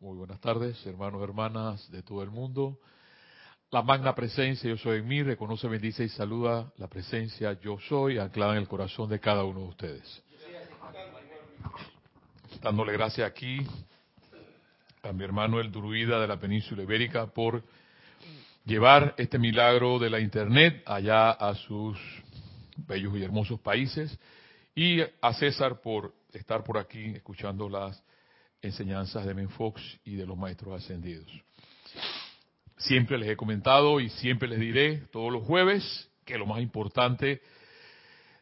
Muy buenas tardes, hermanos, hermanas de todo el mundo. La magna presencia, yo soy en mí, reconoce, bendice y saluda la presencia, yo soy, anclada en el corazón de cada uno de ustedes. Dándole gracias aquí a mi hermano el druida de la península ibérica por llevar este milagro de la internet allá a sus bellos y hermosos países y a César por estar por aquí escuchando las enseñanzas de Menfox y de los maestros ascendidos. Siempre les he comentado y siempre les diré todos los jueves que lo más importante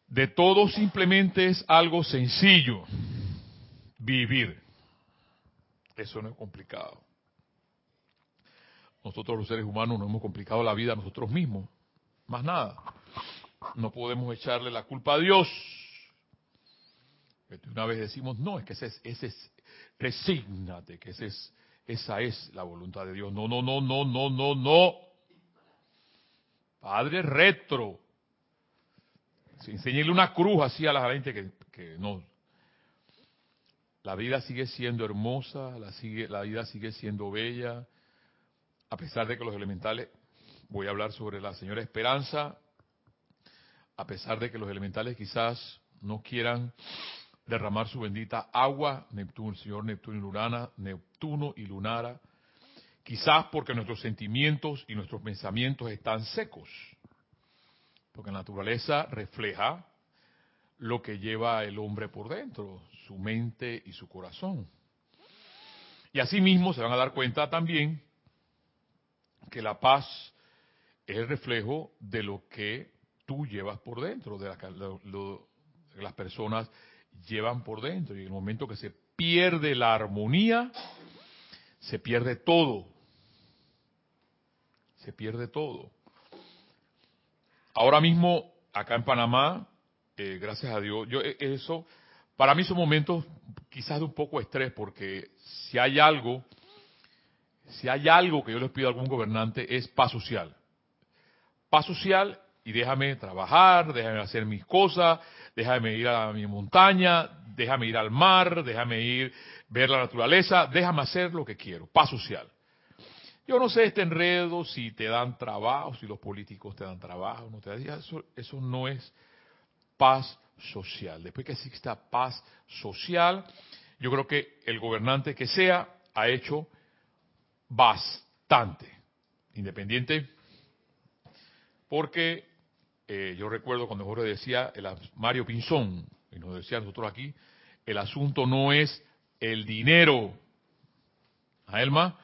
de todo simplemente es algo sencillo, vivir. Eso no es complicado. Nosotros los seres humanos nos hemos complicado la vida a nosotros mismos, más nada. No podemos echarle la culpa a Dios. Una vez decimos, no, es que ese es, ese es resígnate, que ese es, esa es la voluntad de Dios. No, no, no, no, no, no, no. Padre retro. enseñarle una cruz así a la gente que, que no. La vida sigue siendo hermosa, la, sigue, la vida sigue siendo bella, a pesar de que los elementales, voy a hablar sobre la señora Esperanza, a pesar de que los elementales quizás no quieran derramar su bendita agua, Neptuno, señor Neptuno y Lunara, Neptuno y Lunara, quizás porque nuestros sentimientos y nuestros pensamientos están secos, porque la naturaleza refleja lo que lleva el hombre por dentro, su mente y su corazón. Y asimismo se van a dar cuenta también que la paz es el reflejo de lo que tú llevas por dentro, de, de las personas llevan por dentro. Y en el momento que se pierde la armonía, se pierde todo. Se pierde todo. Ahora mismo, acá en Panamá, eh, gracias a Dios, yo eh, eso, para mí son momentos quizás de un poco estrés, porque si hay algo, si hay algo que yo les pido a algún gobernante es paz social. Paz social y déjame trabajar, déjame hacer mis cosas, déjame ir a mi montaña, déjame ir al mar, déjame ir ver la naturaleza, déjame hacer lo que quiero, paz social. Yo no sé este enredo, si te dan trabajo, si los políticos te dan trabajo, no te dan, eso, eso no es paz social. Después que exista paz social, yo creo que el gobernante que sea ha hecho bastante, independiente, porque eh, yo recuerdo cuando Jorge decía, el, Mario Pinzón, y nos decía nosotros aquí, el asunto no es el dinero. ¿A Elma?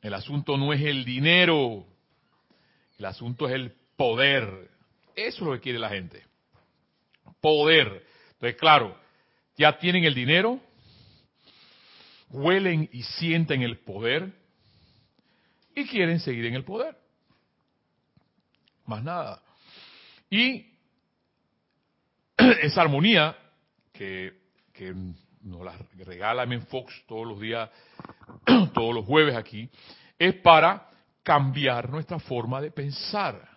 El asunto no es el dinero. El asunto es el poder. Eso es lo que quiere la gente. Poder. Entonces, claro, ya tienen el dinero, huelen y sienten el poder y quieren seguir en el poder. Más nada. Y esa armonía que, nos la regala Fox todos los días, todos los jueves aquí, es para cambiar nuestra forma de pensar.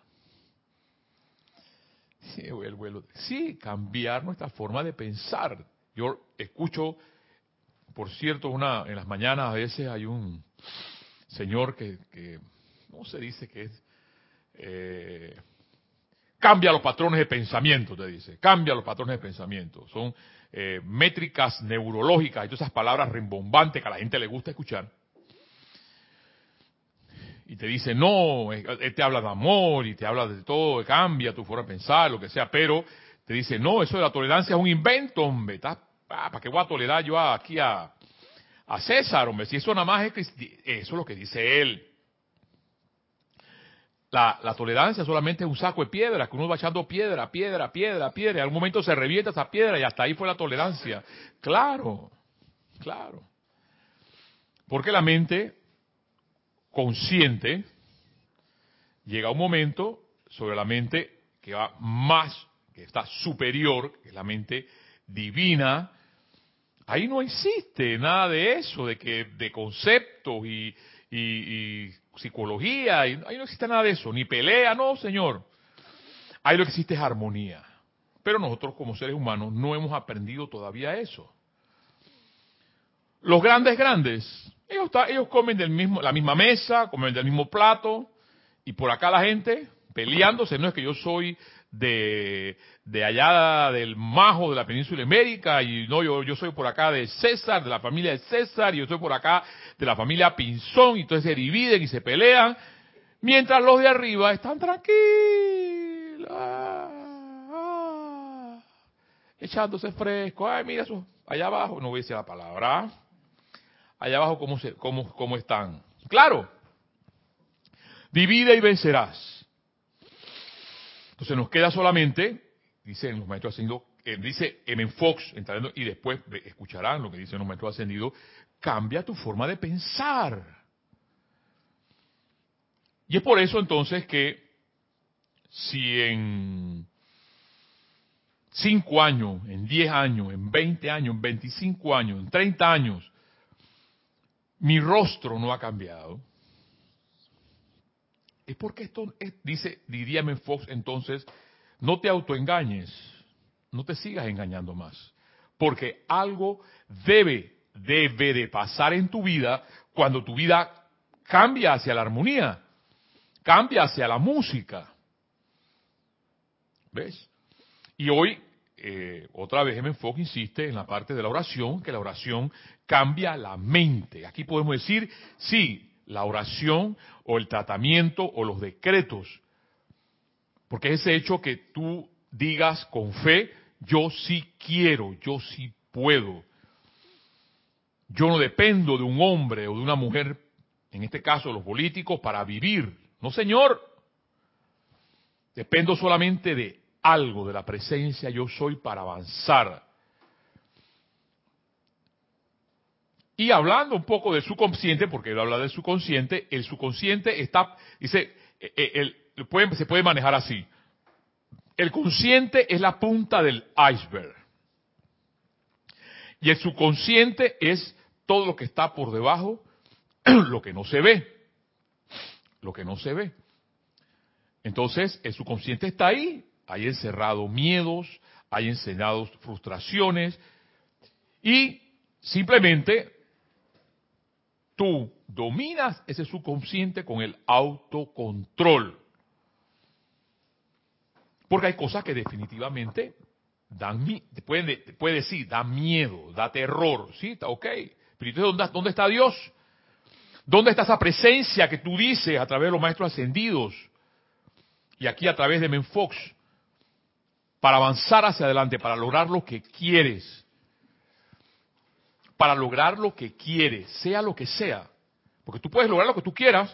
Sí, el vuelo. sí, cambiar nuestra forma de pensar. Yo escucho, por cierto, una en las mañanas a veces hay un señor que, que ¿cómo se dice que es? Eh, Cambia los patrones de pensamiento, te dice. Cambia los patrones de pensamiento. Son eh, métricas neurológicas y todas esas palabras rimbombantes que a la gente le gusta escuchar. Y te dice, no, eh, él te habla de amor y te habla de todo, cambia tu forma de pensar, lo que sea, pero te dice, no, eso de la tolerancia es un invento, hombre. Ah, ¿Para qué voy a tolerar yo aquí a, a César, hombre? Si eso nada más es eso es lo que dice él. La, tolerancia solamente es un saco de piedra, que uno va echando piedra, piedra, piedra, piedra, y en algún momento se revienta esa piedra y hasta ahí fue la tolerancia. Claro, claro. Porque la mente consciente llega un momento sobre la mente que va más, que está superior, que es la mente divina, ahí no existe nada de eso, de que de conceptos y psicología, y ahí no existe nada de eso, ni pelea, no, señor. Ahí lo que existe es armonía. Pero nosotros como seres humanos no hemos aprendido todavía eso. Los grandes grandes Ellos, ellos comen del mismo, la misma mesa, comen del mismo plato, y por acá la gente peleándose, no es que yo soy de, de allá del Majo de la península ibérica y no yo yo soy por acá de César, de la familia de César, y yo soy por acá de la familia Pinzón, y entonces se dividen y se pelean, mientras los de arriba están tranquilos, ah, echándose fresco, ay mira eso, allá abajo, no voy a decir la palabra, allá abajo cómo, se, cómo, cómo están. Claro, divide y vencerás. Entonces nos queda solamente, dicen los maestros ascendidos, eh, dice M. Fox, entrando, y después escucharán lo que dicen los maestros ascendidos, cambia tu forma de pensar. Y es por eso entonces que si en cinco años, en 10 años, en 20 años, en 25 años, en 30 años, mi rostro no ha cambiado, es porque esto dice, diría Fox entonces, no te autoengañes, no te sigas engañando más, porque algo debe, debe de pasar en tu vida cuando tu vida cambia hacia la armonía, cambia hacia la música. ¿Ves? Y hoy, eh, otra vez M. Fox insiste en la parte de la oración, que la oración cambia la mente. Aquí podemos decir, sí, la oración o el tratamiento o los decretos. Porque es ese hecho que tú digas con fe, yo sí quiero, yo sí puedo. Yo no dependo de un hombre o de una mujer, en este caso los políticos, para vivir. No, señor. Dependo solamente de algo, de la presencia yo soy para avanzar. Y hablando un poco de su consciente, porque él habla del subconsciente, el subconsciente está, dice, eh, el, se puede manejar así. El consciente es la punta del iceberg. Y el subconsciente es todo lo que está por debajo, lo que no se ve. Lo que no se ve. Entonces, el subconsciente está ahí, hay encerrado miedos, hay encerrados frustraciones, y simplemente tú dominas ese subconsciente con el autocontrol. Porque hay cosas que definitivamente dan, puede, puede decir, da miedo, da terror, ¿sí? Está ok. ¿dónde, ¿dónde está Dios? ¿Dónde está esa presencia que tú dices a través de los maestros ascendidos? Y aquí a través de Menfox, para avanzar hacia adelante, para lograr lo que quieres para lograr lo que quieres, sea lo que sea. Porque tú puedes lograr lo que tú quieras.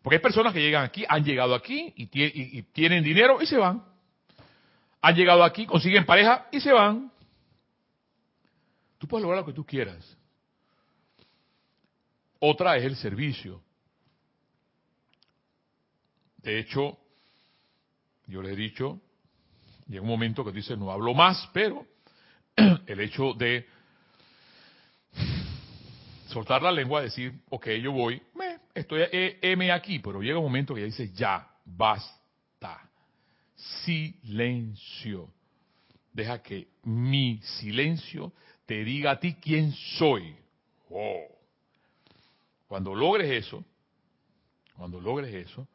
Porque hay personas que llegan aquí, han llegado aquí y, tienen dinero y se van. Han llegado aquí, consiguen pareja y se van. Tú puedes lograr lo que tú quieras. Otra es el servicio. De hecho, yo les he dicho, llega un momento que dice no hablo más, pero el hecho de soltar la lengua, decir, ok, yo voy, me, estoy eh, M aquí, pero llega un momento que ya dice, ya, basta. Silencio. Deja que mi silencio te diga a ti quién soy. Oh. Cuando logres eso, cuando logres eso,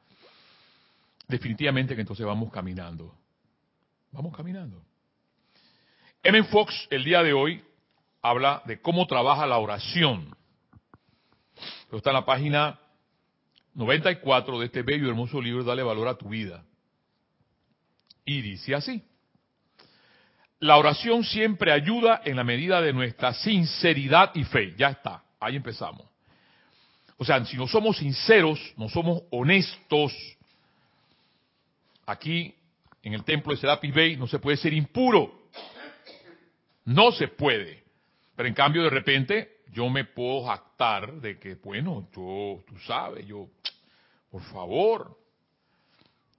definitivamente que entonces vamos caminando. Vamos caminando. M. Fox el día de hoy habla de cómo trabaja la oración está en la página 94 de este bello y hermoso libro, Dale valor a tu vida. Y dice así. La oración siempre ayuda en la medida de nuestra sinceridad y fe. Ya está, ahí empezamos. O sea, si no somos sinceros, no somos honestos, aquí en el templo de Serapis Bay no se puede ser impuro. No se puede. Pero en cambio, de repente, yo me puedo jactar de que, bueno, yo, tú sabes, yo, por favor,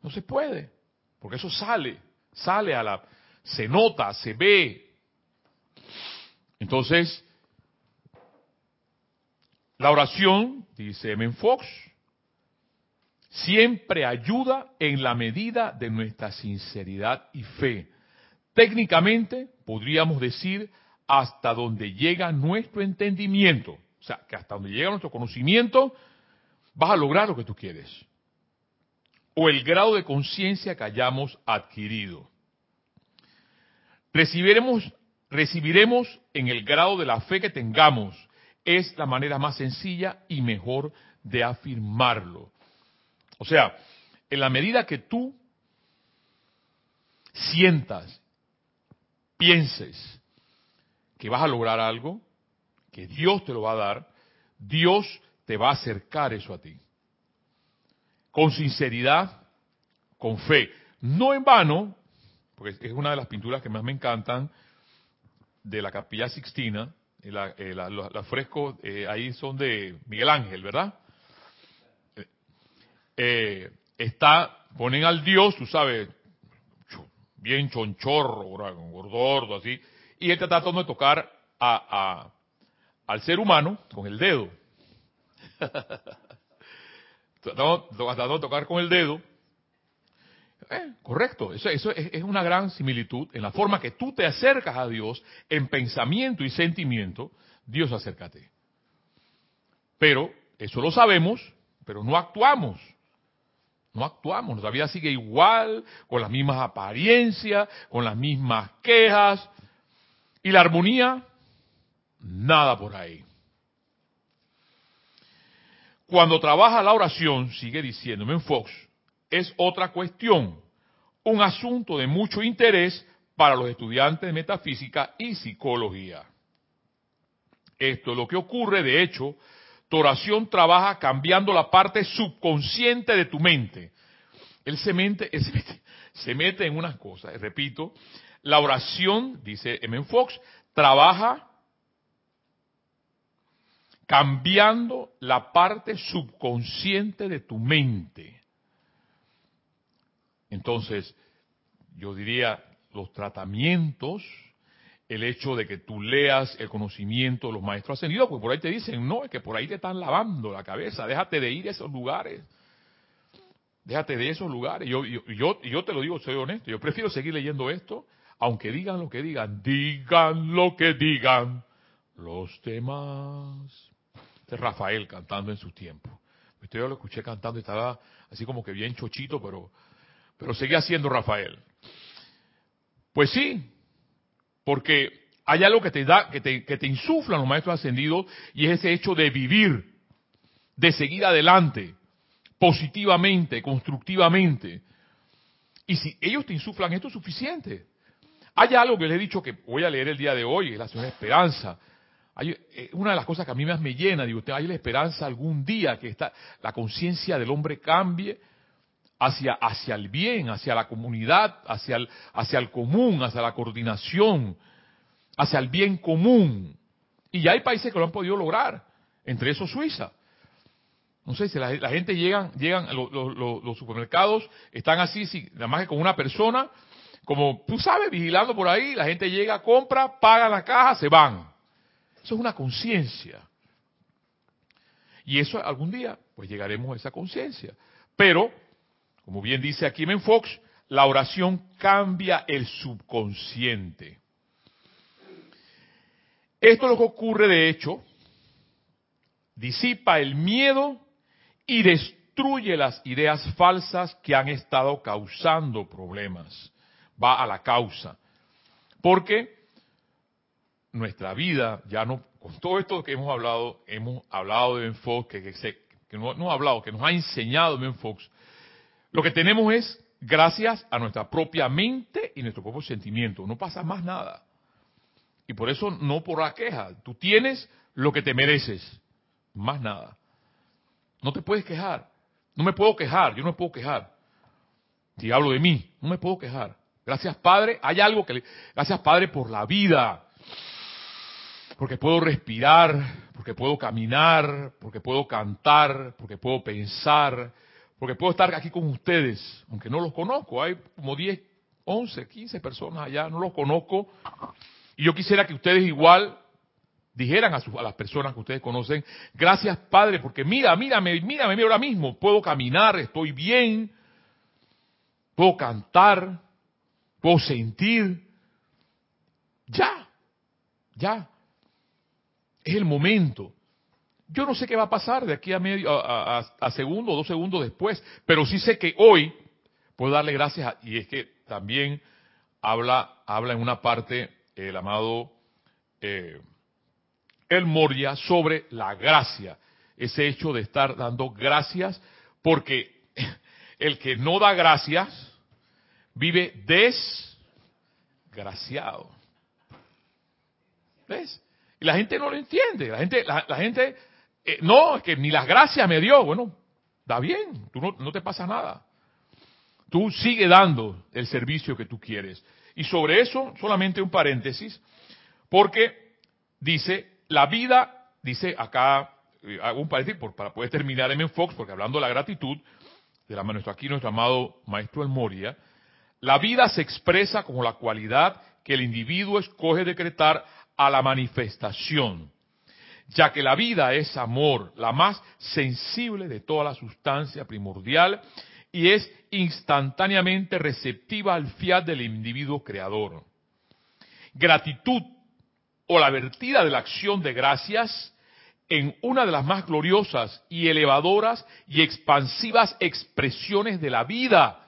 no se puede, porque eso sale, sale a la, se nota, se ve. Entonces, la oración, dice M. Fox, siempre ayuda en la medida de nuestra sinceridad y fe. Técnicamente, podríamos decir hasta donde llega nuestro entendimiento. O sea, que hasta donde llega nuestro conocimiento, vas a lograr lo que tú quieres. O el grado de conciencia que hayamos adquirido. Recibiremos, recibiremos en el grado de la fe que tengamos. Es la manera más sencilla y mejor de afirmarlo. O sea, en la medida que tú sientas, pienses que vas a lograr algo, que Dios te lo va a dar, Dios te va a acercar eso a ti. Con sinceridad, con fe. No en vano, porque es una de las pinturas que más me encantan de la Capilla Sixtina, eh, los frescos eh, ahí son de Miguel Ángel, ¿verdad? Eh, está, ponen al Dios, tú sabes, bien chonchorro, gordordo, así, y él está tratando de tocar a, al ser humano con el dedo. tratando, de tocar con el dedo. Eh, correcto, eso, eso es, es, una gran similitud en la forma que tú te acercas a Dios en pensamiento y sentimiento, Dios acércate. Pero eso lo sabemos, pero no actuamos. No actuamos, nuestra vida sigue igual, con las mismas apariencias, con las mismas quejas. Y la armonía, nada por ahí. Cuando trabaja la oración, sigue diciéndome en Fox, es otra cuestión, un asunto de mucho interés para los estudiantes de metafísica y psicología. Esto es lo que ocurre, de hecho, tu oración trabaja cambiando la parte subconsciente de tu mente. Él se mete, se mete, en unas cosas. Repito, la oración, dice M. Fox, trabaja cambiando la parte subconsciente de tu mente. Entonces, yo diría, los tratamientos el hecho de que tú leas el conocimiento los maestros ascendidos, porque por ahí te dicen, no, es que por ahí te están lavando la cabeza, déjate de ir a esos lugares. Déjate de esos lugares. Yo, yo, yo, yo te lo digo, soy honesto, yo prefiero seguir leyendo esto, aunque digan lo que digan, digan lo que digan los demás. Este es Rafael cantando en su tiempo. Yo lo escuché cantando y estaba así como que bien chochito, pero, pero seguía siendo Rafael. Pues sí, porque hay algo que te da, que te, que te insuflan los maestros ascendidos y es ese hecho de vivir, de seguir adelante, positivamente, constructivamente. Y si ellos te insuflan esto es suficiente. Hay algo que les he dicho que voy a leer el día de hoy, es la señora Esperanza. Hay, eh, una de las cosas que a mí más me llena, digo, hay la esperanza algún día que esta, la conciencia del hombre cambie hacia, hacia el bien, hacia la comunidad, hacia el, hacia el común, hacia la coordinación, hacia el bien común. Y ya hay países que lo han podido lograr, entre esos Suiza. No sé si la, gente llegan, llegan, los supermercados están así, si, nada más que con una persona, como tú sabes, vigilando por ahí, la gente llega, compra, paga la caja, se van. Eso es una conciencia. Y eso algún día, pues llegaremos a esa conciencia. Pero como bien dice aquí Men Fox, la oración cambia el subconsciente. Esto es lo que ocurre de hecho, disipa el miedo y destruye las ideas falsas que han estado causando problemas. Va a la causa. Porque nuestra vida ya no, con todo esto que hemos hablado, hemos hablado de Ben Fox, que, no, no, ha hablado, que nos ha enseñado Ben Fox, lo que tenemos es gracias a nuestra propia mente y nuestro propio sentimiento. No pasa más nada. Y por eso no por la queja. Tú tienes lo que te mereces. Más nada. No te puedes quejar. No me puedo quejar. Yo no me puedo quejar. Si hablo de mí, no me puedo quejar. Gracias Padre. Hay algo que... Gracias Padre por la vida. Porque puedo respirar, porque puedo caminar, porque puedo cantar, porque puedo pensar, porque puedo estar aquí con ustedes, aunque no los conozco. Hay como 10, 11, 15 personas allá, no los conozco. Y yo quisiera que ustedes igual dijeran a, a las personas que ustedes conocen, gracias Padre, porque mira, mírame, mírame, mira ahora mismo, puedo caminar, estoy bien, puedo cantar, puedo sentir. Ya, ya. Es el momento. Yo no sé qué va a pasar de aquí a medio, a, a segundo o dos segundos después, pero sí sé que hoy puedo darle gracias y es que también habla, habla en una parte el amado eh, El Moria sobre la gracia, ese hecho de estar dando gracias, porque el que no da gracias vive desgraciado. ¿Ves? Y la gente no lo entiende, la gente, la, gente, eh, no, es que ni las gracias me dio, bueno, da bien, tú no, no te pasa nada. Tú sigue dando el servicio que tú quieres. Y sobre eso, solamente un paréntesis, porque dice, la vida, dice acá, eh, hago un paréntesis para poder terminar en Fox, porque hablando de la gratitud, de la nuestro aquí nuestro amado maestro El Moria, la vida se expresa como la cualidad que el individuo escoge decretar a la manifestación, ya que la vida es amor, la más sensible de toda la sustancia primordial y es instantáneamente receptiva al fiat del individuo creador. Gratitud o la vertida de la acción de gracias en una de las más gloriosas y elevadoras y expansivas expresiones de la vida,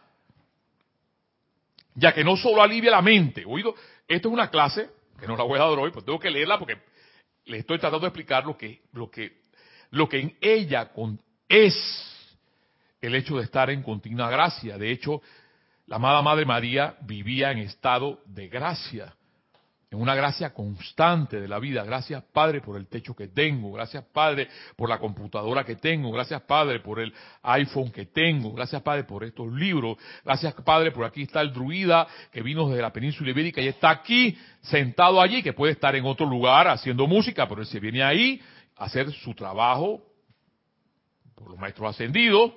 ya que no solo alivia la mente, oído, esto es una clase que no la voy a dar hoy, pues tengo que leerla porque le estoy tratando de explicar lo que, lo que, lo que en ella es el hecho de estar en continua gracia. De hecho, la amada Madre María vivía en estado de gracia, en una gracia constante de la vida. Gracias Padre por el techo que tengo, gracias Padre por la computadora que tengo, gracias Padre por el iPhone que tengo, gracias Padre por estos libros, gracias Padre por aquí está el druida que vino desde la península ibérica y está aquí sentado allí, que puede estar en otro lugar haciendo música, pero él se viene ahí a hacer su trabajo por los maestros ascendidos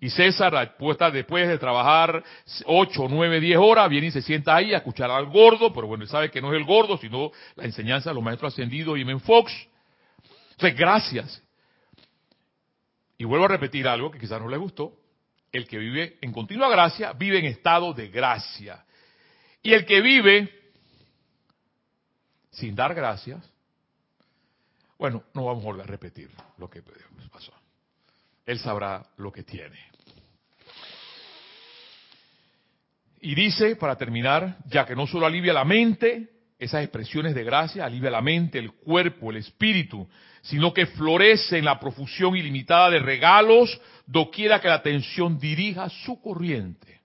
y César, después de trabajar 8, 9, 10 horas, viene y se sienta ahí a escuchar al gordo, pero bueno, él sabe que no es el gordo, sino la enseñanza de los maestros ascendidos y Men Fox. Entonces, gracias. Y vuelvo a repetir algo que quizás no le gustó. El que vive en continua gracia vive en estado de gracia. Y el que vive sin dar gracias, bueno, no vamos a volver a repetir lo que pasó. Él sabrá lo que tiene. Y dice, para terminar, ya que no solo alivia la mente, esas expresiones de gracia, alivia la mente, el cuerpo, el espíritu, sino que florece en la profusión ilimitada de regalos, doquiera que la atención dirija su corriente.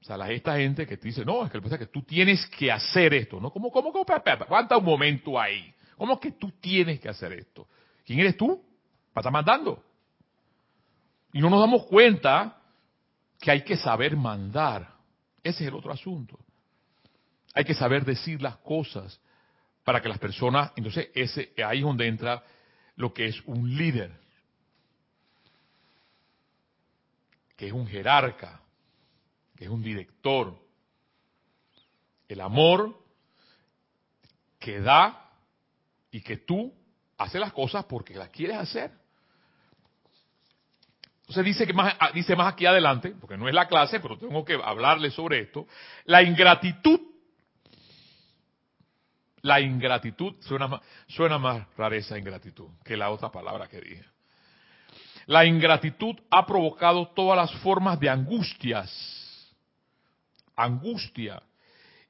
O sea, esta gente que te dice, no, es que pasa que tú tienes que hacer esto, ¿no? ¿Cómo, cómo, cómo? Aguanta un momento ahí. ¿Cómo es que tú tienes que hacer esto? ¿Quién eres tú? Para estar mandando. Y no nos damos cuenta que hay que saber mandar. Ese es el otro asunto. Hay que saber decir las cosas para que las personas, entonces ese ahí es donde entra lo que es un líder, que es un jerarca, que es un director. El amor que da y que tú haces las cosas porque las quieres hacer. Entonces dice que más, ah, dice más aquí adelante, porque no es la clase, pero tengo que hablarle sobre esto. La ingratitud, la ingratitud, suena más, suena más rareza ingratitud que la otra palabra que dije. La ingratitud ha provocado todas las formas de angustias, angustia,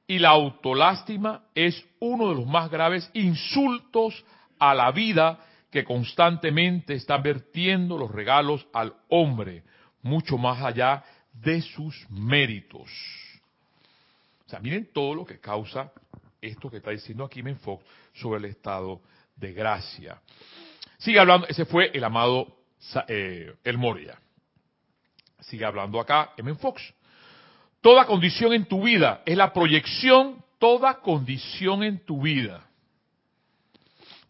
y la autolástima es uno de los más graves insultos a la vida que constantemente está vertiendo los regalos al hombre, mucho más allá de sus méritos. O sea, miren todo lo que causa esto que está diciendo aquí Menfox sobre el estado de gracia. Sigue hablando, ese fue el amado eh, El Moria. Sigue hablando acá M. Fox. Toda condición en tu vida es la proyección, toda condición en tu vida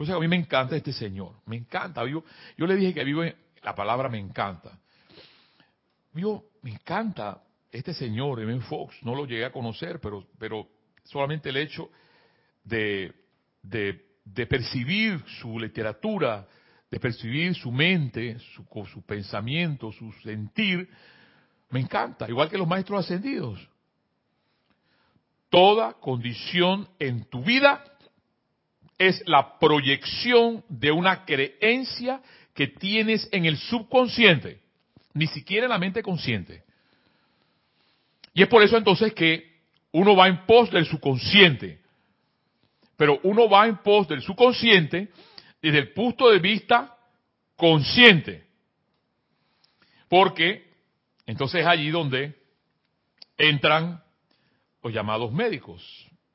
por eso a mí me encanta este señor, me encanta. Yo, yo le dije que vivo en, la palabra me encanta. Yo, me encanta este señor, M. Fox, no lo llegué a conocer, pero, pero solamente el hecho de, de, percibir su literatura, de percibir su mente, su pensamiento, su sentir, me encanta, igual que los maestros ascendidos. Toda condición en tu vida es la proyección de una creencia que tienes en el subconsciente, ni siquiera en la mente consciente. Y es por eso entonces que uno va en pos del subconsciente, pero uno va en pos del subconsciente desde el punto de vista consciente. Porque entonces es allí donde entran los llamados médicos,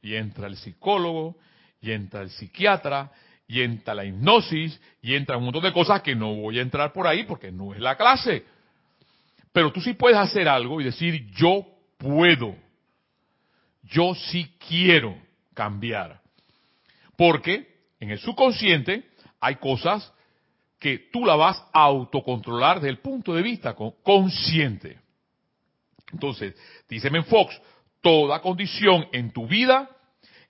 y entra el psicólogo, y entra el psiquiatra, y entra la hipnosis, y entra un montón de cosas que no voy a entrar por ahí porque no es la clase. Pero tú sí puedes hacer algo y decir, yo puedo, yo sí quiero cambiar. Porque en el subconsciente hay cosas que tú la vas a autocontrolar desde el punto de vista consciente. Entonces, dice Fox, toda condición en tu vida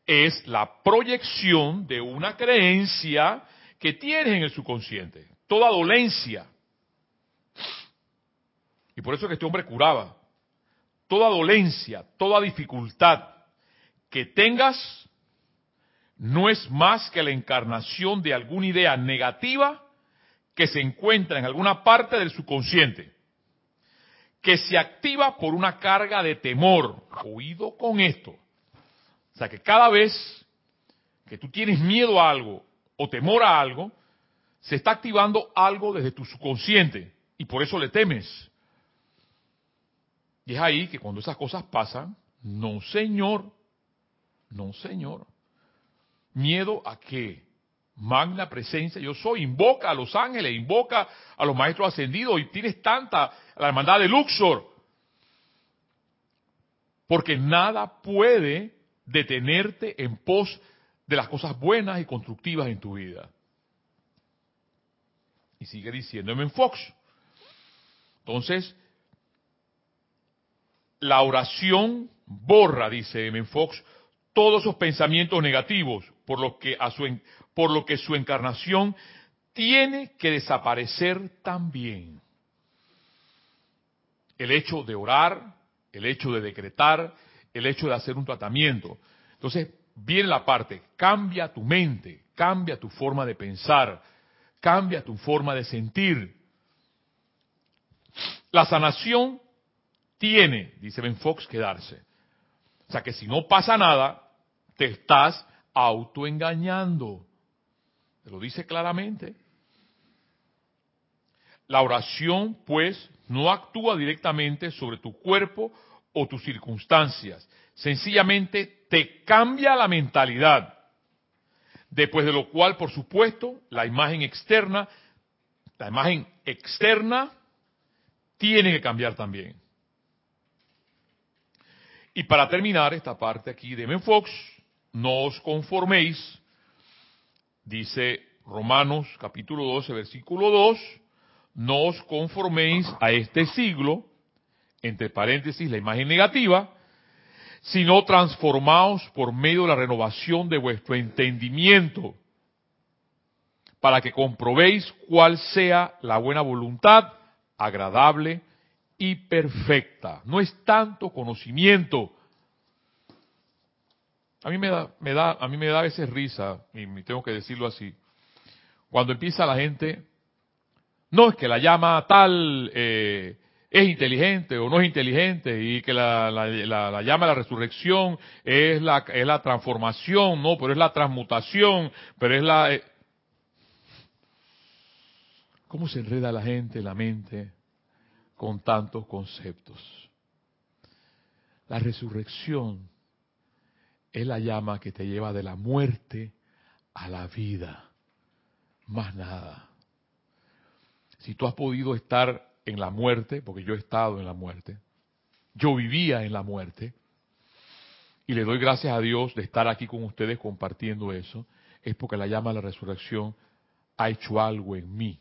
es la proyección de una creencia que tienes en el subconsciente. Toda dolencia. Y por eso que este hombre curaba. Toda dolencia, toda dificultad que tengas no es más que la encarnación de alguna idea negativa que se encuentra en alguna parte del subconsciente, que se activa por una carga de temor. Oído con esto. O sea que cada vez que tú tienes miedo a algo o temor a algo, se está activando algo desde tu subconsciente y por eso le temes. Y es ahí que cuando esas cosas pasan, no señor, no señor. Miedo a qué? magna presencia yo soy, invoca a los ángeles, invoca a los maestros ascendidos y tienes tanta, la hermandad de Luxor. Porque nada puede detenerte en pos de las cosas buenas y constructivas en tu vida. Y sigue diciéndome en Fox. Entonces, la oración borra, dice M. Fox, todos esos pensamientos negativos, por lo que a su por lo que su encarnación tiene que desaparecer también. El hecho de orar, el hecho de decretar, el hecho de hacer un tratamiento. Entonces, viene la parte, cambia tu mente, cambia tu forma de pensar, cambia tu forma de sentir. La sanación tiene, dice Ben Fox, que darse. O sea que si no pasa nada, te estás autoengañando. Te lo dice claramente. La oración, pues, no actúa directamente sobre tu cuerpo o tus circunstancias. Sencillamente te cambia la mentalidad. Después de lo cual, por supuesto, la imagen externa, la imagen externa tiene que cambiar también. Y para terminar esta parte aquí de Menfox, no os conforméis, dice Romanos capítulo 12, versículo 2, no os conforméis a este siglo, entre paréntesis la imagen negativa, sino transformaos por medio de la renovación de vuestro entendimiento, para que comprobéis cuál sea la buena voluntad, agradable y perfecta. No es tanto conocimiento, a mí me da, me a mí me da a veces risa, y tengo que decirlo así, cuando empieza la gente, no es que la llama tal eh, es inteligente o no es inteligente y que la, la, llama la resurrección es la, es la transformación, no, pero es la transmutación, pero es la... Eh, ¿Cómo se enreda la gente, la mente, con tantos conceptos? La resurrección es la llama que te lleva de la muerte a la vida. Más nada. Si tú has podido estar en la muerte, porque yo he estado en la muerte, yo vivía en la muerte, y le doy gracias a Dios de estar aquí con ustedes compartiendo eso, es porque la llama de la resurrección ha hecho algo en mí.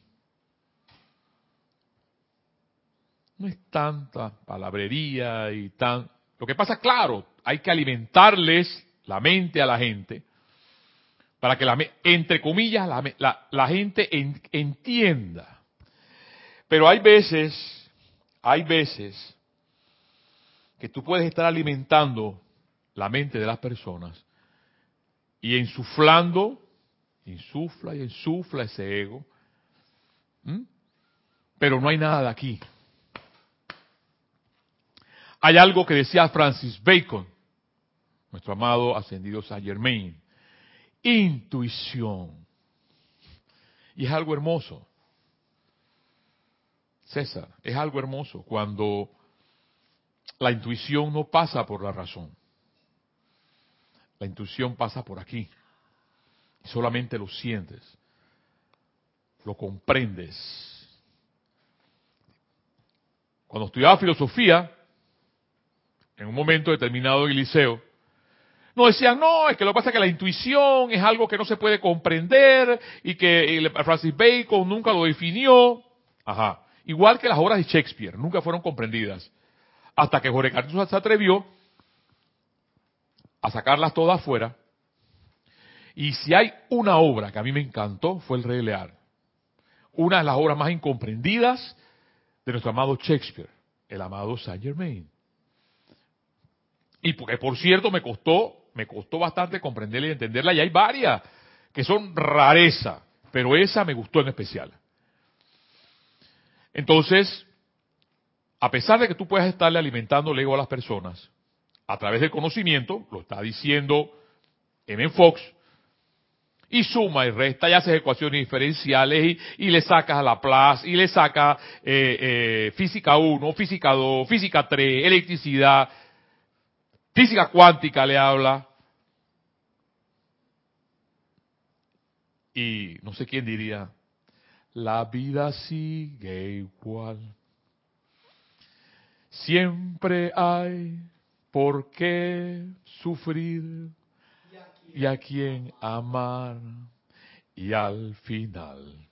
No es tanta palabrería y tan... Lo que pasa, claro, hay que alimentarles la mente a la gente, para que, la, entre comillas, la, la, gente entienda. Pero hay veces, hay veces que tú puedes estar alimentando la mente de las personas y ensuflando insufla y insufla ese ego. Pero no hay nada de aquí. Hay algo que decía Francis Bacon, nuestro amado ascendido Saint Germain. Intuición. Y es algo hermoso. César, es algo hermoso cuando la intuición no pasa por la razón. La intuición pasa por aquí. Y solamente lo sientes. Lo comprendes. Cuando estudiaba filosofía, en un momento determinado en el liceo, nos decían, no, es que lo que pasa es que la intuición es algo que no se puede comprender y que Francis Bacon nunca lo definió. Ajá. Igual que las obras de Shakespeare, nunca fueron comprendidas. Hasta que Jorge Carlos se atrevió a sacarlas todas afuera. Y si hay una obra que a mí me encantó, fue El Rey Lear. Una de las obras más incomprendidas de nuestro amado Shakespeare, el amado Saint Germain. Y porque, por cierto, me costó, me costó bastante comprenderla y entenderla, y hay varias que son rareza, pero esa me gustó en especial. Entonces, a pesar de que tú puedas estarle alimentando el ego a las personas, a través del conocimiento, lo está diciendo M. Fox, y suma y resta y haces ecuaciones diferenciales y, le sacas a la plaza y le sacas eh, eh, física 1, física 2, física 3, electricidad, física cuántica le habla. Y no sé quién diría, la vida sigue igual. Siempre hay por qué sufrir y a quién amar. Y al final,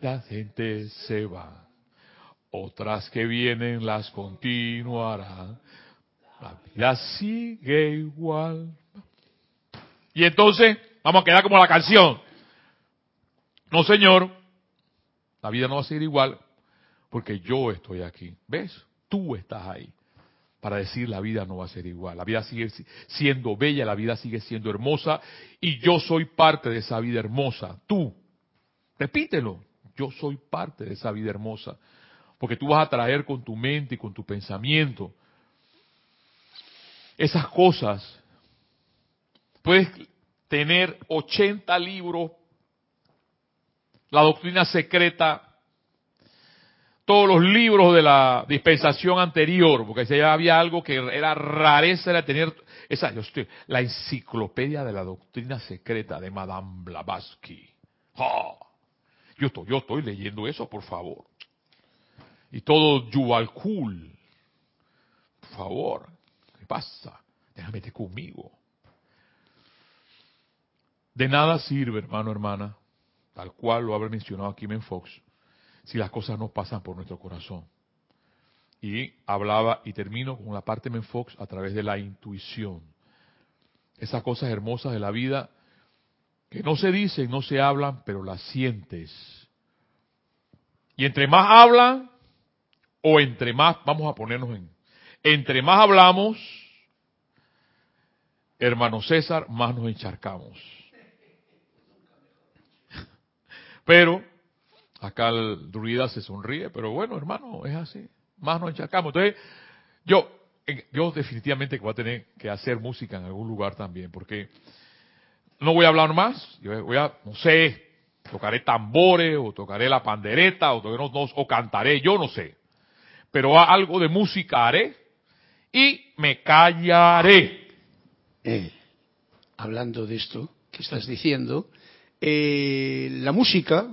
la gente se va. Otras que vienen las continuarán. La vida sigue igual. Y entonces, vamos a quedar como la canción. No, señor, la vida no va a seguir igual porque yo estoy aquí. ¿Ves? Tú estás ahí para decir la vida no va a ser igual. La vida sigue siendo bella, la vida sigue siendo hermosa y yo soy parte de esa vida hermosa. Tú, repítelo, yo soy parte de esa vida hermosa. Porque tú vas a traer con tu mente y con tu pensamiento esas cosas. Puedes tener 80 libros la doctrina secreta, todos los libros de la dispensación anterior, porque si había algo que era rareza, era tener esa, la enciclopedia de la doctrina secreta de Madame Blavatsky. Yo estoy, yo estoy leyendo eso, por favor. Y todo Yuval Kul. Por favor, ¿qué pasa? Déjame estar conmigo. De nada sirve, hermano, hermana, tal cual lo habrá mencionado aquí Fox, si las cosas no pasan por nuestro corazón. Y hablaba, y termino con la parte Men Fox a través de la intuición. Esas cosas hermosas de la vida que no se dicen, no se hablan, pero las sientes. Y entre más hablan, o entre más, vamos a ponernos en, entre más hablamos, hermano César, más nos encharcamos. Pero acá el druida se sonríe, pero bueno, hermano, es así. Más nos encharcamos. Entonces, yo, yo definitivamente voy a tener que hacer música en algún lugar también, porque no voy a hablar más. Yo voy a, no sé, tocaré tambores, o tocaré la pandereta, o, o cantaré, yo no sé. Pero algo de música haré y me callaré. Eh, hablando de esto que estás diciendo, eh, la música,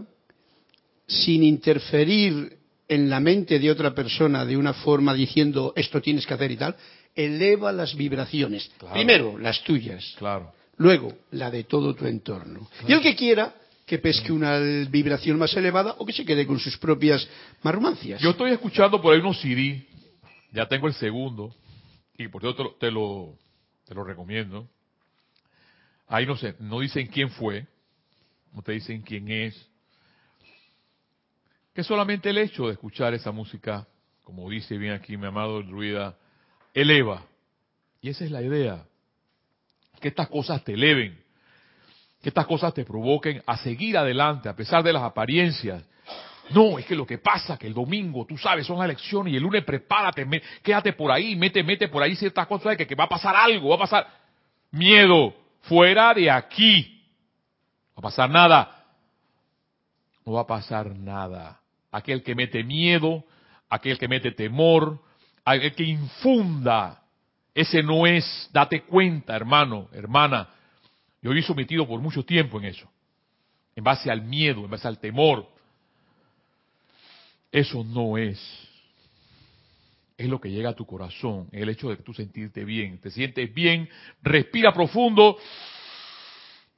sin interferir en la mente de otra persona de una forma diciendo esto tienes que hacer y tal, eleva las vibraciones. Primero, las tuyas. Claro. Luego, la de todo tu entorno. Y el que quiera que pesque una vibración más elevada o que se quede con sus propias marrumancias. Yo estoy escuchando por ahí unos CD, ya tengo el segundo, y por cierto te lo, te lo recomiendo. Ahí no sé, no dicen quién fue, no te dicen quién es. Que solamente el hecho de escuchar esa música, como dice bien aquí mi amado druida, eleva. Y esa es la idea, que estas cosas te eleven. que estas cosas te provoquen a seguir adelante a pesar de las apariencias. No, es que lo que pasa que el domingo, tú sabes, son las elecciones y el lunes prepárate, quédate por ahí, mete, mete por ahí ciertas cosas que, que va a pasar algo, va a pasar miedo, fuera de aquí. Va a pasar nada. No va a pasar nada. Aquel que mete miedo, aquel que mete temor, aquel que infunda, ese no es, date cuenta, hermano, hermana. Yo he sometido por mucho tiempo en eso. En base al miedo, en base al temor. Eso no es. Es lo que llega a tu corazón, el hecho de que tú sentirte bien. Te sientes bien, respira profundo.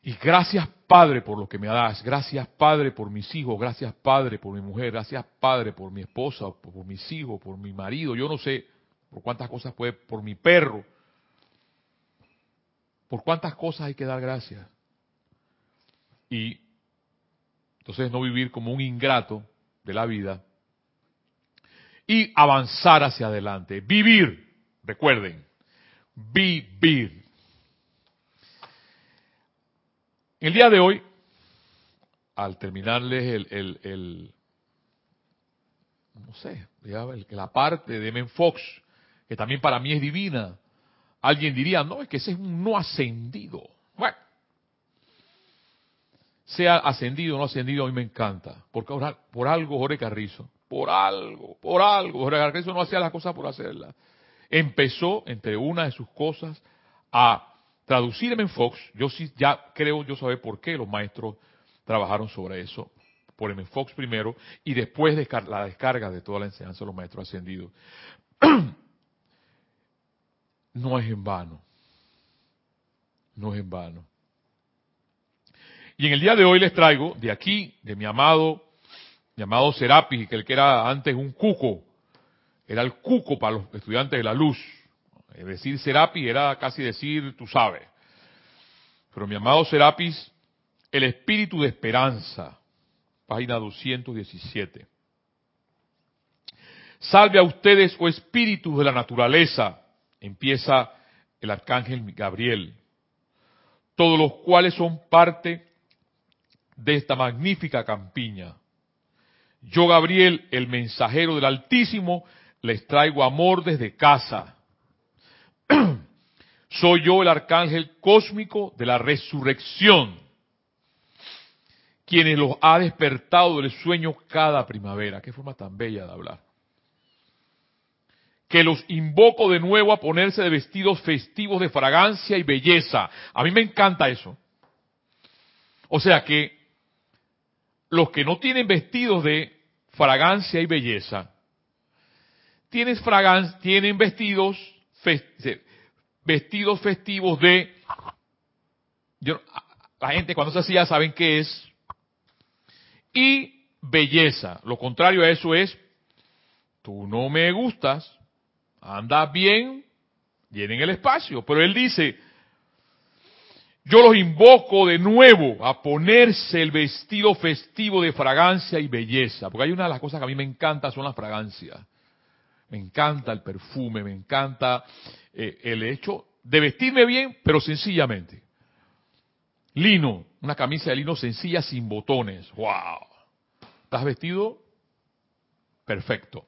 Y gracias Padre por lo que me das. Gracias Padre por mis hijos. Gracias Padre por mi mujer. Gracias Padre por mi esposa, por mis hijos, por mi marido. Yo no sé por cuántas cosas puede, por mi perro. Por cuántas cosas hay que dar gracias. Y entonces no vivir como un ingrato de la vida, y avanzar hacia adelante. Vivir, recuerden, vivir. El día de hoy, al terminarles el, el, no sé, la parte de Men Fox, que también para mí es divina, alguien diría, no, es que ese es un no ascendido. Bueno, sea ascendido o no ascendido, a mí me encanta, porque por algo Jorge Carrizo por algo, por algo. Jorge eso no hacía las cosas por hacerlas. Empezó, entre una de sus cosas, a traducir en Fox. Yo sí ya creo yo saber por qué los maestros trabajaron sobre eso. Por M. Fox primero y después de la descarga de toda la enseñanza de los maestros ascendidos. no es en vano. No es en vano. Y en el día de hoy les traigo de aquí, de mi amado llamado Serapis, que el que era antes un cuco, era el cuco para los estudiantes de la luz. Decir, Serapis era casi decir, tú sabes. Pero mi amado Serapis, el espíritu de esperanza, página 217. Salve a ustedes, oh espíritus de la naturaleza, empieza el arcángel Gabriel, todos los cuales son parte de esta magnífica campiña. Yo, Gabriel, el mensajero del Altísimo, les traigo amor desde casa. Soy yo el arcángel cósmico de la resurrección, quienes los ha despertado del sueño cada primavera. Qué forma tan bella de hablar. Que los invoco de nuevo a ponerse de vestidos festivos de fragancia y belleza. A mí me encanta eso. O sea que los que no tienen vestidos de fragancia y belleza, fragancia, tienen vestidos, vestidos festivos de, la gente cuando se hacía saben qué es, y belleza. Lo contrario a eso es, tú no me gustas, anda bien, llenen el espacio. Pero él dice, yo los invoco de nuevo a ponerse el vestido festivo de fragancia y belleza, porque hay una de las cosas que a mí me encanta son las fragancias. Me encanta el perfume, me encanta eh, el hecho de vestirme bien, pero sencillamente. Lino, una camisa de lino sencilla sin botones. ¡Wow! ¿Estás vestido? Perfecto.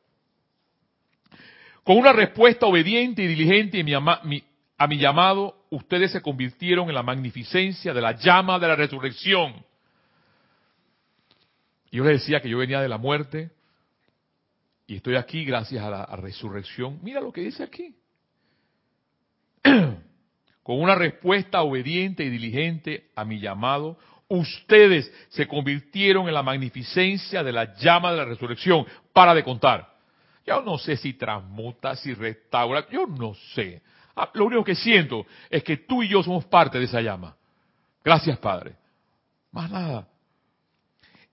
Con una respuesta obediente y diligente, y mi, mi, a mi llamado, ustedes se convirtieron en la magnificencia de la llama de la resurrección. Yo les decía que yo venía de la muerte y estoy aquí gracias a la resurrección. Mira lo que dice aquí. Con una respuesta obediente y diligente a mi llamado, ustedes se convirtieron en la magnificencia de la llama de la resurrección. Para de contar. Yo no sé si transmuta, si restaura, yo no sé. Ah, lo único que siento es que tú y yo somos parte de esa llama. Gracias, Padre. Más nada.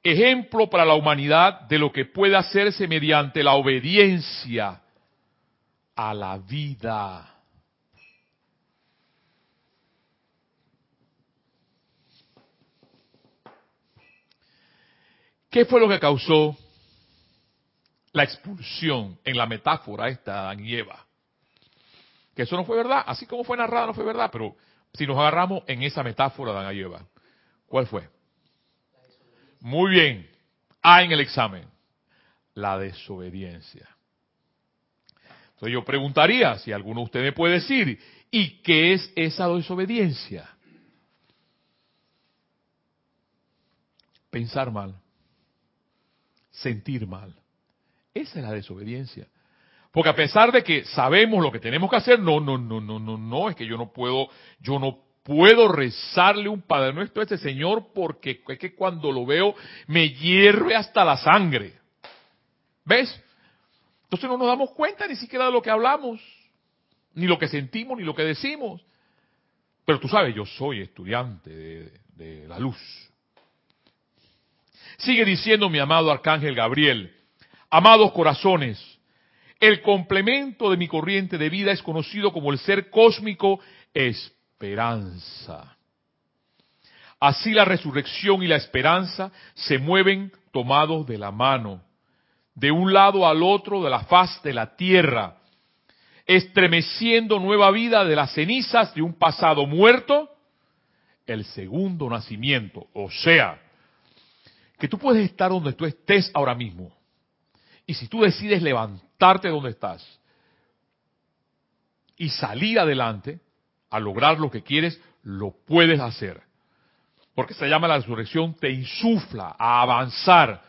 Ejemplo para la humanidad de lo que puede hacerse mediante la obediencia a la vida. ¿Qué fue lo que causó la expulsión en la metáfora esta de Adán y Eva? eso no fue verdad, así como fue narrado no fue verdad, pero si nos agarramos en esa metáfora de Adán y Eva, ¿Cuál fue? Muy bien. A en el examen. La desobediencia. Entonces yo preguntaría si alguno de ustedes puede decir, ¿y qué es esa desobediencia? Pensar mal. Sentir mal. Esa es la desobediencia. Porque a pesar de que sabemos lo que tenemos que hacer, no, no, no, no, no, no, es que yo no puedo, yo no puedo rezarle un Padre Nuestro a este Señor porque es que cuando lo veo me hierve hasta la sangre. ¿Ves? Entonces no nos damos cuenta ni siquiera de lo que hablamos, ni lo que sentimos, ni lo que decimos. Pero tú sabes, yo soy estudiante de, de la luz. Sigue diciendo mi amado Arcángel Gabriel, amados corazones, el complemento de mi corriente de vida es conocido como el ser cósmico esperanza. Así la resurrección y la esperanza se mueven tomados de la mano de un lado al otro de la faz de la tierra, estremeciendo nueva vida de las cenizas de un pasado muerto, el segundo nacimiento. O sea, que tú puedes estar donde tú estés ahora mismo. Y si tú decides levantarte donde estás y salir adelante a lograr lo que quieres, lo puedes hacer. Porque se llama la resurrección, te insufla a avanzar,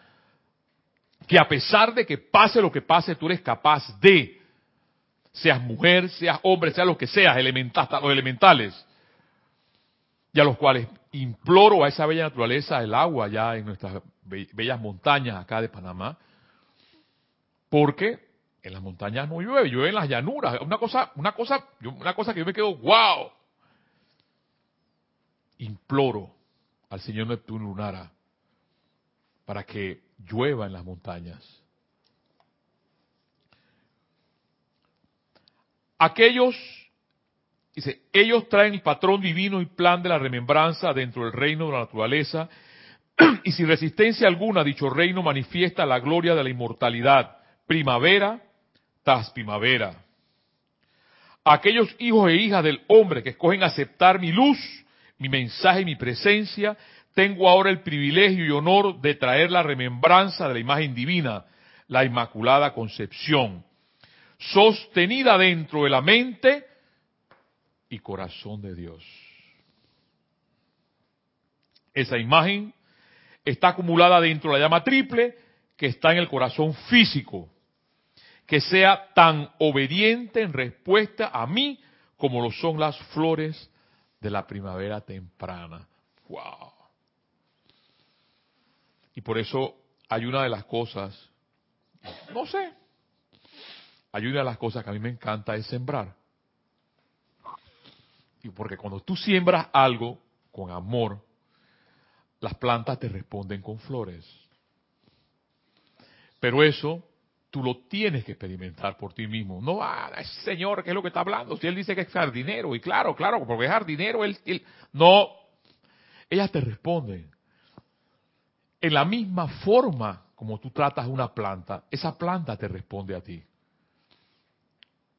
que a pesar de que pase lo que pase, tú eres capaz de, seas mujer, seas hombre, seas lo que seas, elemental, los elementales, y a los cuales imploro a esa bella naturaleza, el agua allá en nuestras bellas montañas acá de Panamá, porque en las montañas no llueve, llueve en las llanuras. Una cosa, una cosa, una cosa que yo me quedo, wow. Imploro al Señor Neptuno Lunara para que llueva en las montañas. Aquellos, dice, ellos traen el patrón divino y plan de la remembranza dentro del reino de la naturaleza, y sin resistencia alguna dicho reino manifiesta la gloria de la inmortalidad, primavera tras primavera. Aquellos hijos e hijas del hombre que escogen aceptar mi luz, mi mensaje y mi presencia, tengo ahora el privilegio y honor de traer la remembranza de la imagen divina, la Inmaculada Concepción, sostenida dentro de la mente y corazón de Dios. Esa imagen está acumulada dentro de la llama triple que está en el corazón físico, que sea tan obediente en respuesta a mí como lo son las flores de la primavera temprana. ¡Wow! Y por eso hay una de las cosas, no sé, hay una de las cosas que a mí me encanta es sembrar. Y porque cuando tú siembras algo con amor, las plantas te responden con flores. Pero eso tú lo tienes que experimentar por ti mismo. No, ah, señor, ¿qué es lo que está hablando? Si él dice que es jardinero, y claro, claro, porque es jardinero, él, él no, ellas te responden en la misma forma como tú tratas una planta, esa planta te responde a ti.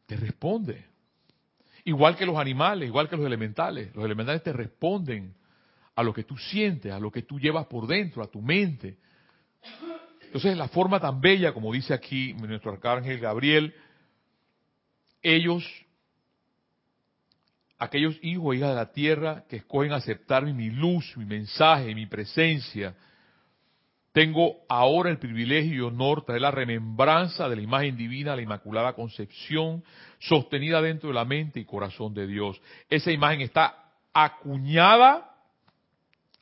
Te responde. Igual que los animales, igual que los elementales. Los elementales te responden a lo que tú sientes, a lo que tú llevas por dentro, a tu mente. Entonces, la forma tan bella, como dice aquí nuestro arcángel Gabriel, ellos, aquellos hijos e hijas de la tierra que escogen aceptar mi luz, mi mensaje, mi presencia, tengo ahora el privilegio y honor de traer la remembranza de la imagen divina, la Inmaculada Concepción, sostenida dentro de la mente y corazón de Dios. Esa imagen está acuñada,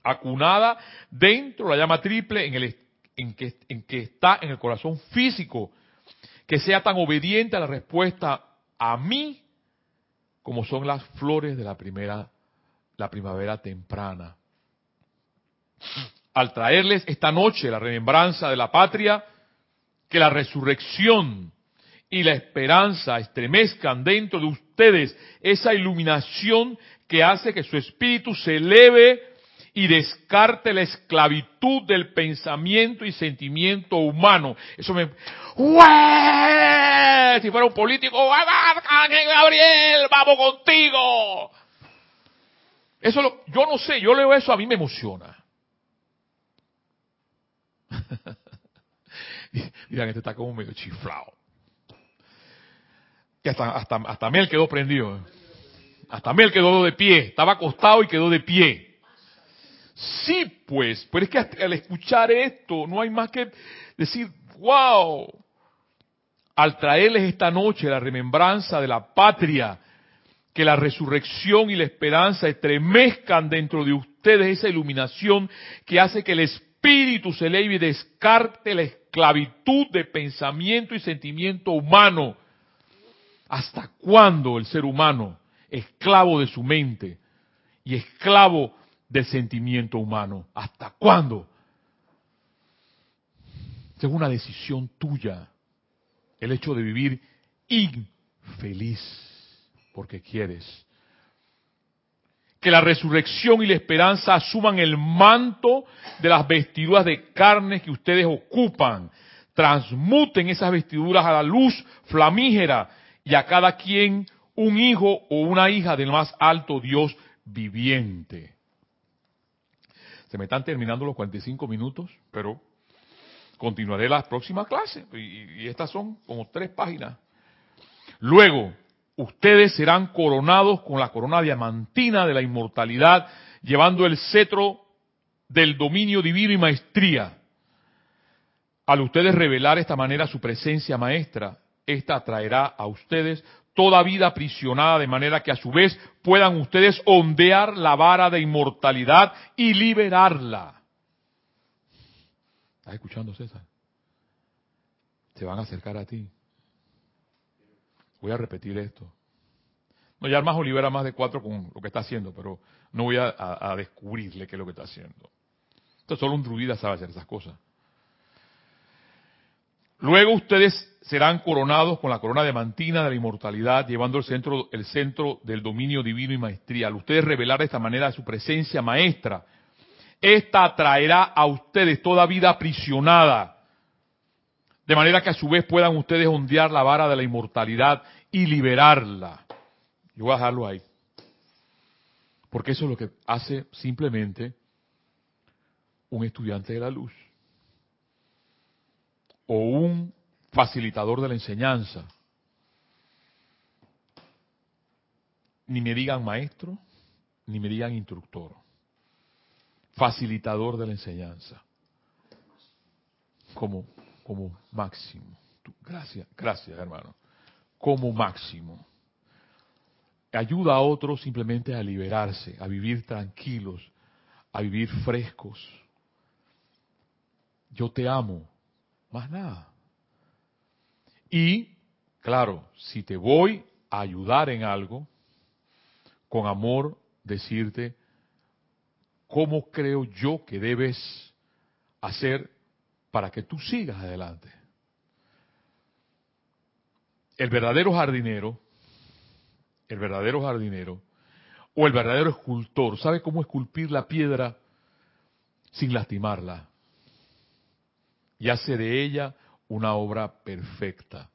acunada dentro de la llama triple en, el, en, que, está en el corazón físico, que sea tan obediente a la respuesta a mí como son las flores de la primera, la primavera temprana. Al traerles esta noche la remembranza de la patria, que la resurrección y la esperanza estremezcan dentro de ustedes esa iluminación que hace que su espíritu se eleve y descarte la esclavitud del pensamiento y sentimiento humano. Eso me... Si fuera un político, Gabriel, vamos contigo! Eso lo, yo no sé, yo leo eso, a mí me emociona. Miren, este está como medio chiflado. Y hasta, hasta, hasta Mel quedó prendido. Hasta Mel quedó de pie. Estaba acostado y quedó de pie. Sí, pues, pero es que al escuchar esto no hay más que decir, wow, al traerles esta noche la remembranza de la patria, que la resurrección y la esperanza estremezcan dentro de ustedes esa iluminación que hace que el espíritu se eleve y descarte la esclavitud de pensamiento y sentimiento humano. ¿Hasta cuándo el ser humano, esclavo de su mente y esclavo del sentimiento humano? ¿Hasta cuándo? Es una decisión tuya el hecho de vivir infeliz porque quieres. Que la resurrección y la esperanza asuman el manto de las vestiduras de carne que ustedes ocupan. Transmuten esas vestiduras a la luz flamígera y a cada quien un hijo o una hija del más alto Dios viviente. Se me están terminando los 45 minutos, pero continuaré la próxima clase. Y, y estas son como tres páginas. Luego, ustedes serán coronados con la corona diamantina de la inmortalidad, llevando el cetro del dominio divino y maestría. Al ustedes revelar esta manera su presencia maestra, esta atraerá a ustedes toda vida aprisionada de manera que a su vez puedan ustedes ondear la vara de inmortalidad y liberarla. ¿Estás escuchando, César? Se van a acercar a ti. Voy a repetir esto. No, ya más libera más de cuatro con lo que está haciendo, pero no voy a, descubrirle qué es lo que está haciendo. Esto solo un druida sabe hacer esas cosas. Luego ustedes serán coronados con la corona de mantina de la inmortalidad, llevando el centro, el centro del dominio divino y maestría. Al ustedes revelar de esta manera su presencia maestra, esta atraerá a ustedes toda vida aprisionada, de manera que a su vez puedan ustedes ondear la vara de la inmortalidad y liberarla. Yo voy a dejarlo ahí. Porque eso es lo que hace simplemente un estudiante de la luz. O un facilitador de la enseñanza. Ni me digan maestro, ni me digan instructor. Facilitador de la enseñanza. Como, como máximo. Gracias, gracias hermano. Como máximo ayuda a otros simplemente a liberarse, a vivir tranquilos, a vivir frescos. Yo te amo, más nada. Y, claro, si te voy a ayudar en algo, con amor decirte cómo creo yo que debes hacer para que tú sigas adelante. El verdadero jardinero el verdadero jardinero, o el verdadero escultor, sabe cómo esculpir la piedra sin lastimarla. Y hace de ella una obra perfecta.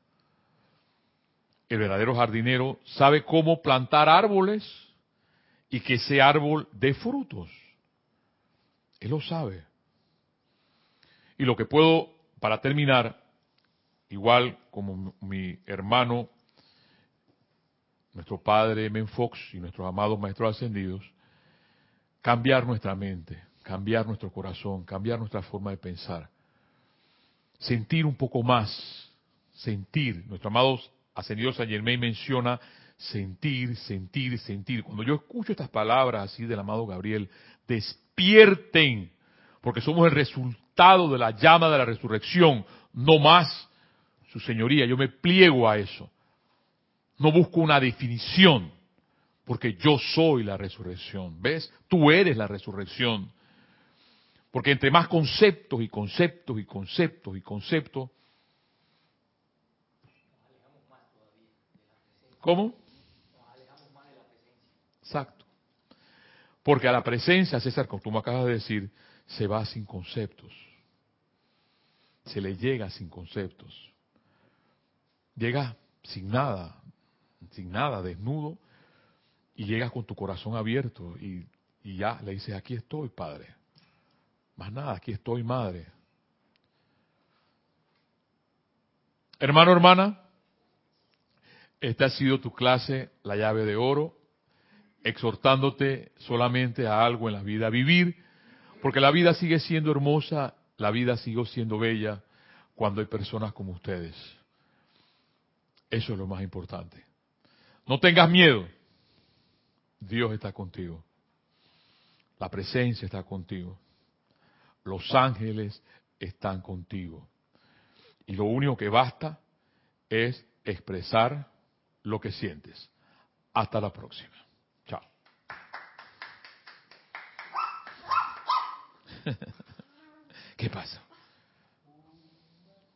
El verdadero jardinero sabe cómo plantar árboles y que ese árbol dé frutos. Él lo sabe. Y lo que puedo, para terminar, igual como mi hermano nuestro padre Menfox y nuestros amados maestros ascendidos, cambiar nuestra mente, cambiar nuestro corazón, cambiar nuestra forma de pensar, sentir un poco más, sentir. Nuestro amado ascendido San Germain menciona sentir, sentir, sentir. Cuando yo escucho estas palabras así del amado Gabriel, despierten, porque somos el resultado de la llama de la resurrección, no más, su señoría, yo me pliego a eso. No busco una definición, porque yo soy la resurrección. ¿Ves? Tú eres la resurrección. Porque entre más conceptos y conceptos y conceptos y conceptos, ¿Cómo? Exacto. Porque a la presencia, César, como tú me acabas de decir, se va sin conceptos. Se le llega sin conceptos. Llega sin nada, sin nada, desnudo, y llegas con tu corazón abierto y Y ya le dices, aquí estoy, Padre. Más nada, aquí estoy, Madre. Hermano, hermana, esta ha sido tu clase, la llave de oro, exhortándote solamente a algo en la vida, a vivir, porque la vida sigue siendo hermosa, la vida sigue siendo bella cuando hay personas como ustedes. Eso es lo más importante. No tengas miedo. Dios está contigo. La presencia está contigo. Los ángeles están contigo. Y lo único que basta es expresar lo que sientes. Hasta la próxima. Chao. ¿Qué pasa?